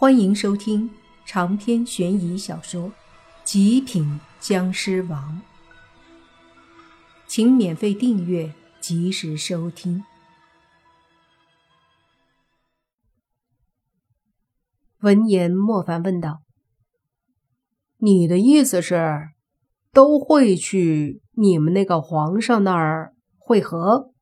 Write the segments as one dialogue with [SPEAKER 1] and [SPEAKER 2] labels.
[SPEAKER 1] 欢迎收听长篇悬疑小说《极品僵尸王》，请免费订阅，及时收听。闻言，莫凡问道：“
[SPEAKER 2] 你的意思是，都会去你们那个皇上那儿会合？”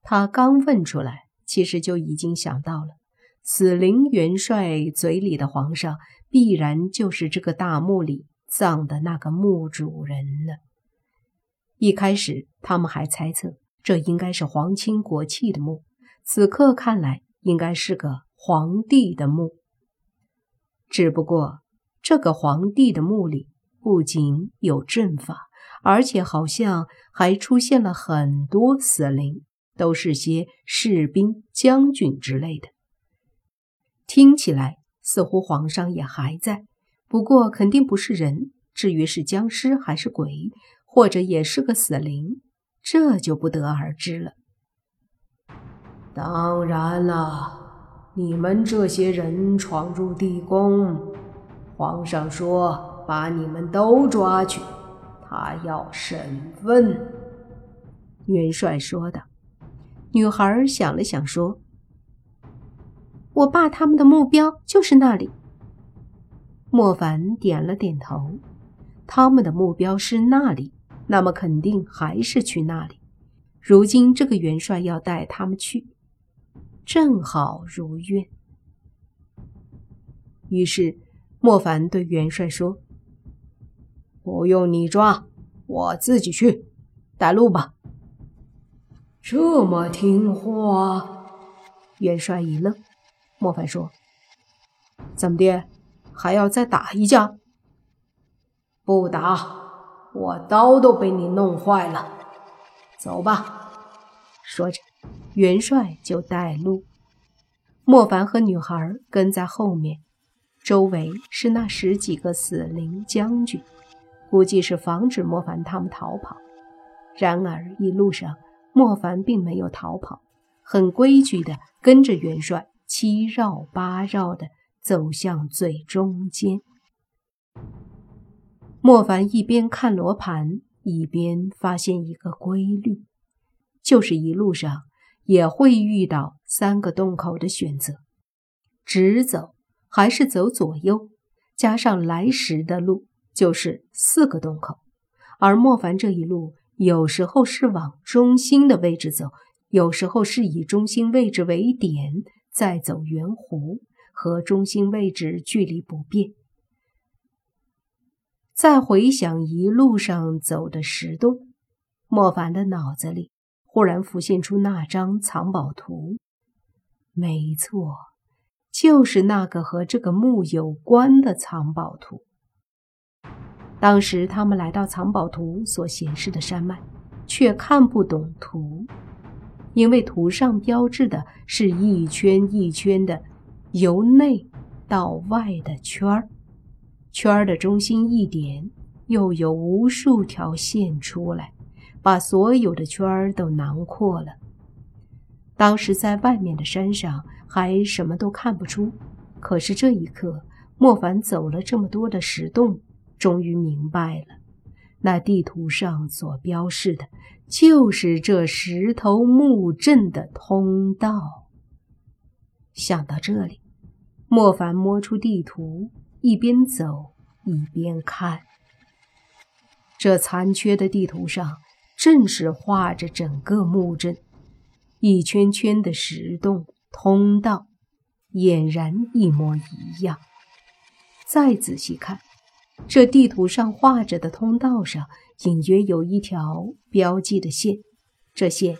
[SPEAKER 1] 他刚问出来，其实就已经想到了。死灵元帅嘴里的皇上，必然就是这个大墓里葬的那个墓主人了。一开始，他们还猜测这应该是皇亲国戚的墓，此刻看来，应该是个皇帝的墓。只不过，这个皇帝的墓里不仅有阵法，而且好像还出现了很多死灵，都是些士兵、将军之类的。听起来似乎皇上也还在，不过肯定不是人。至于是僵尸还是鬼，或者也是个死灵，这就不得而知了。
[SPEAKER 2] 当然了，你们这些人闯入地宫，皇上说把你们都抓去，他要审问。
[SPEAKER 1] 元帅说道。女孩想了想说。我爸他们的目标就是那里。莫凡点了点头，他们的目标是那里，那么肯定还是去那里。如今这个元帅要带他们去，正好如愿。于是莫凡对元帅说：“
[SPEAKER 2] 不用你抓，我自己去，带路吧。”
[SPEAKER 3] 这么听话？
[SPEAKER 1] 元帅一愣。莫凡说：“
[SPEAKER 2] 怎么的，还要再打一架？
[SPEAKER 3] 不打，我刀都被你弄坏了。走吧。”
[SPEAKER 1] 说着，元帅就带路，莫凡和女孩跟在后面，周围是那十几个死灵将军，估计是防止莫凡他们逃跑。然而一路上，莫凡并没有逃跑，很规矩的跟着元帅。七绕八绕的走向最中间。莫凡一边看罗盘，一边发现一个规律，就是一路上也会遇到三个洞口的选择：直走还是走左右，加上来时的路，就是四个洞口。而莫凡这一路，有时候是往中心的位置走，有时候是以中心位置为点。再走圆弧，和中心位置距离不变。再回想一路上走的石洞，莫凡的脑子里忽然浮现出那张藏宝图。没错，就是那个和这个墓有关的藏宝图。当时他们来到藏宝图所显示的山脉，却看不懂图。因为图上标志的是一圈一圈的由内到外的圈儿，圈儿的中心一点又有无数条线出来，把所有的圈儿都囊括了。当时在外面的山上还什么都看不出，可是这一刻，莫凡走了这么多的石洞，终于明白了。那地图上所标示的，就是这石头墓阵的通道。想到这里，莫凡摸出地图，一边走一边看。这残缺的地图上，正是画着整个墓阵，一圈圈的石洞通道，俨然一模一样。再仔细看。这地图上画着的通道上，隐约有一条标记的线，这线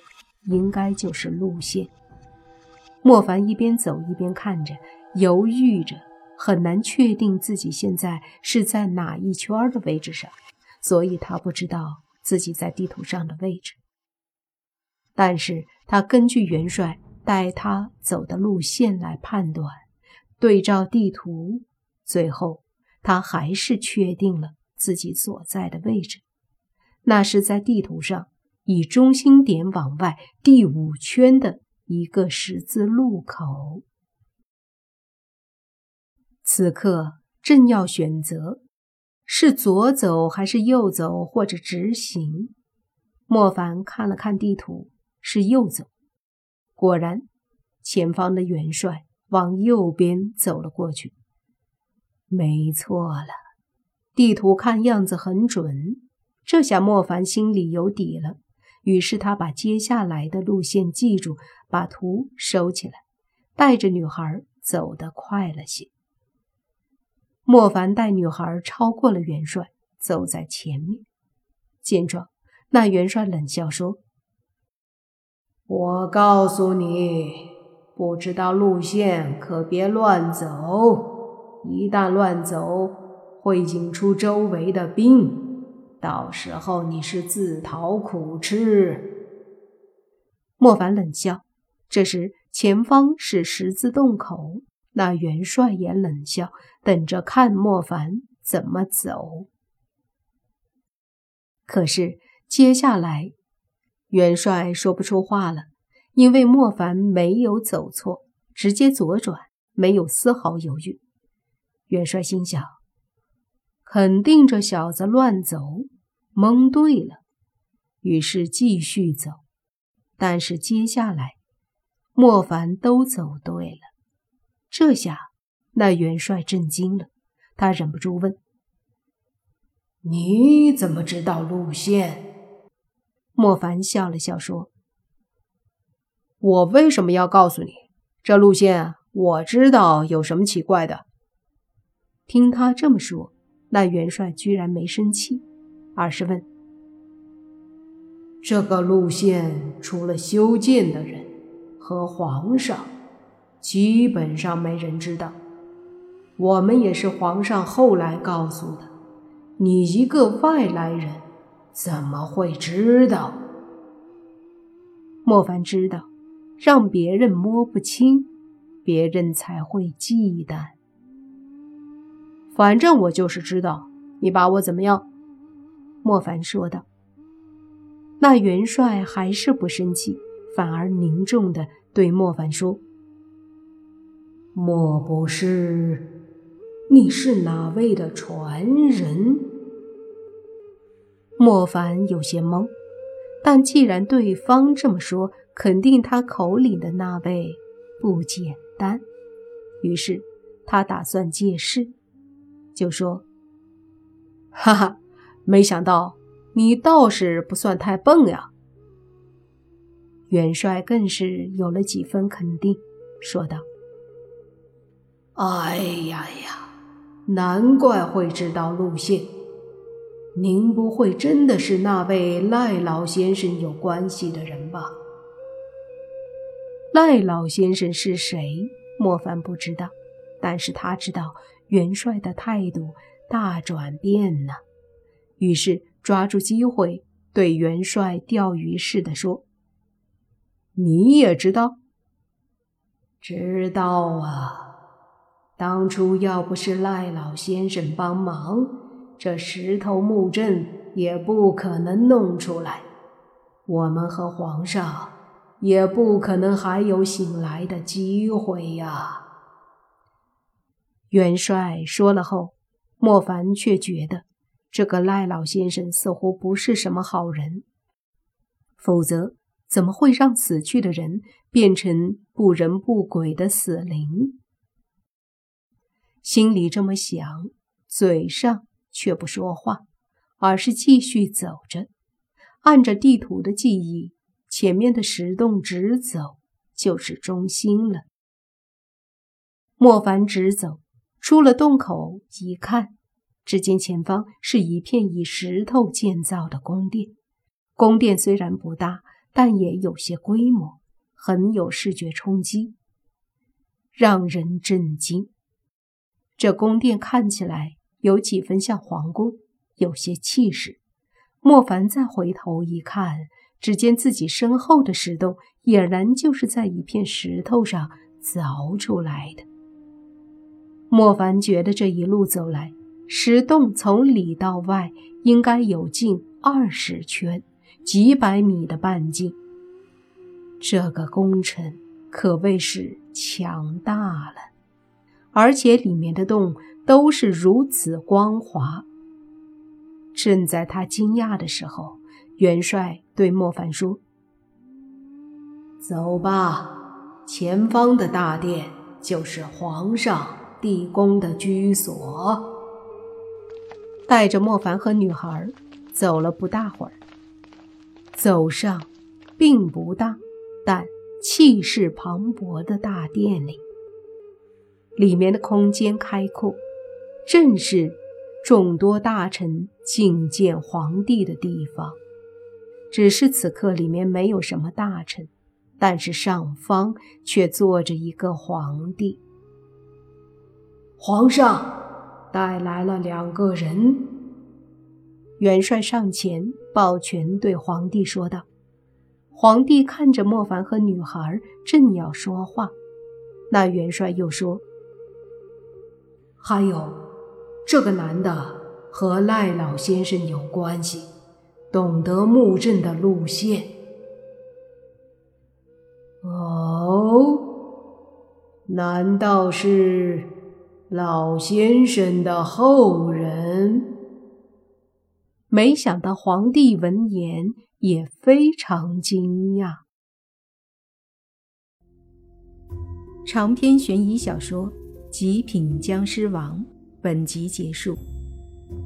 [SPEAKER 1] 应该就是路线。莫凡一边走一边看着，犹豫着，很难确定自己现在是在哪一圈的位置上，所以他不知道自己在地图上的位置。但是他根据元帅带他走的路线来判断，对照地图，最后。他还是确定了自己所在的位置，那是在地图上以中心点往外第五圈的一个十字路口。此刻正要选择，是左走还是右走，或者直行。莫凡看了看地图，是右走。果然，前方的元帅往右边走了过去。没错了，地图看样子很准。这下莫凡心里有底了。于是他把接下来的路线记住，把图收起来，带着女孩走得快了些。莫凡带女孩超过了元帅，走在前面。见状，那元帅冷笑说：“
[SPEAKER 2] 我告诉你，不知道路线可别乱走，一旦乱走，会引出周围的兵。”到时候你是自讨苦吃。
[SPEAKER 1] 莫凡冷笑。这时前方是十字洞口，那元帅也冷笑，等着看莫凡怎么走。可是接下来，元帅说不出话了，因为莫凡没有走错，直接左转，没有丝毫犹豫。元帅心想。肯定这小子乱走，蒙对了，于是继续走。但是接下来，莫凡都走对了。这下，那元帅震惊了，他忍不住问：“
[SPEAKER 2] 你怎么知道路线？”
[SPEAKER 1] 莫凡笑了笑说：“
[SPEAKER 3] 我为什么要告诉你？这路线我知道，有什么奇怪的？”
[SPEAKER 1] 听他这么说。那元帅居然没生气，而是问：“
[SPEAKER 2] 这个路线除了修建的人和皇上，基本上没人知道。我们也是皇上后来告诉的。你一个外来人，怎么会知道？”
[SPEAKER 1] 莫凡知道，让别人摸不清，别人才会忌惮。
[SPEAKER 3] 反正我就是知道，你把我怎么样？”
[SPEAKER 1] 莫凡说道。那元帅还是不生气，反而凝重的对莫凡说：“
[SPEAKER 2] 莫不是你是哪位的传人？”
[SPEAKER 1] 莫凡有些懵，但既然对方这么说，肯定他口里的那位不简单。于是他打算借势。就说：“
[SPEAKER 3] 哈哈，没想到你倒是不算太笨呀。”
[SPEAKER 1] 元帅更是有了几分肯定，说道：“
[SPEAKER 2] 哎呀呀，难怪会知道路线。您不会真的是那位赖老先生有关系的人吧？”
[SPEAKER 1] 赖老先生是谁？莫凡不知道，但是他知道。元帅的态度大转变了，于是抓住机会对元帅钓鱼似的说：“
[SPEAKER 3] 你也知道？
[SPEAKER 2] 知道啊！当初要不是赖老先生帮忙，这石头木阵也不可能弄出来，我们和皇上也不可能还有醒来的机会呀。”
[SPEAKER 1] 元帅说了后，莫凡却觉得这个赖老先生似乎不是什么好人，否则怎么会让死去的人变成不人不鬼的死灵？心里这么想，嘴上却不说话，而是继续走着，按着地图的记忆，前面的石洞直走就是中心了。莫凡直走。出了洞口一看，只见前方是一片以石头建造的宫殿。宫殿虽然不大，但也有些规模，很有视觉冲击，让人震惊。这宫殿看起来有几分像皇宫，有些气势。莫凡再回头一看，只见自己身后的石洞俨然就是在一片石头上凿出来的。莫凡觉得这一路走来，石洞从里到外应该有近二十圈，几百米的半径。这个工程可谓是强大了，而且里面的洞都是如此光滑。正在他惊讶的时候，元帅对莫凡说：“
[SPEAKER 2] 走吧，前方的大殿就是皇上地宫的居所。”
[SPEAKER 1] 带着莫凡和女孩走了不大会儿，走上并不大，但气势磅礴的大殿里。里面的空间开阔，正是众多大臣觐见皇帝的地方。只是此刻里面没有什么大臣，但是上方却坐着一个皇帝。
[SPEAKER 2] 皇上带来了两个人。
[SPEAKER 1] 元帅上前抱拳对皇帝说道。皇帝看着莫凡和女孩，正要说话，那元帅又说。
[SPEAKER 2] 还有，这个男的和赖老先生有关系，懂得墓阵的路线。哦，难道是老先生的后人？
[SPEAKER 1] 没想到皇帝闻言也非常惊讶。长篇悬疑小说。《极品僵尸王》本集结束，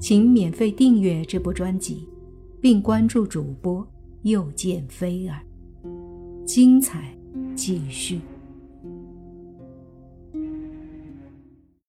[SPEAKER 1] 请免费订阅这部专辑，并关注主播又见菲儿，精彩继续。